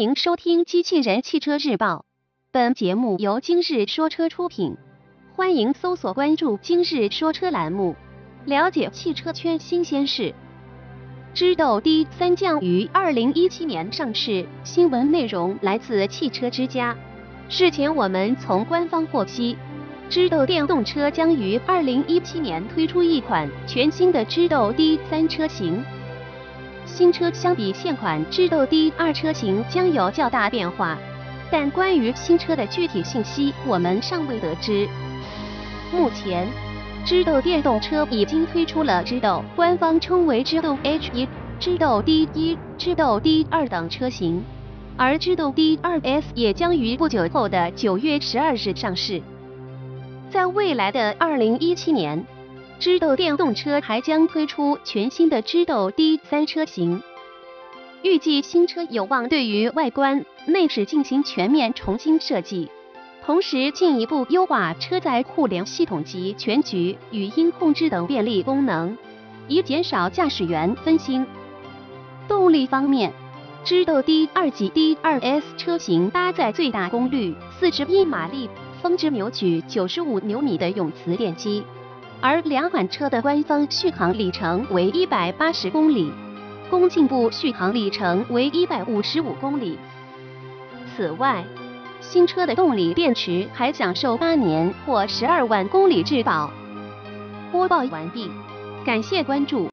欢迎收听《机器人汽车日报》，本节目由今日说车出品。欢迎搜索关注“今日说车”栏目，了解汽车圈新鲜事。知豆 D 三将于二零一七年上市，新闻内容来自汽车之家。事前我们从官方获悉，知豆电动车将于二零一七年推出一款全新的知豆 D 三车型。新车相比现款知豆 D 二车型将有较大变化，但关于新车的具体信息我们尚未得知。目前，知豆电动车已经推出了知豆官方称为知豆 H 一、知豆 D 一、知豆 D 二等车型，而知豆 D 二 S 也将于不久后的九月十二日上市。在未来的二零一七年。知豆电动车还将推出全新的知豆 D 三车型，预计新车有望对于外观内饰进行全面重新设计，同时进一步优化车载互联系统及全局语音控制等便利功能，以减少驾驶员分心。动力方面，知豆 D 二级 D 二 S 车型搭载最大功率四十一马力、峰值扭矩九十五牛米的永磁电机。而两款车的官方续航里程为一百八十公里，工信部续航里程为一百五十五公里。此外，新车的动力电池还享受八年或十二万公里质保。播报完毕，感谢关注。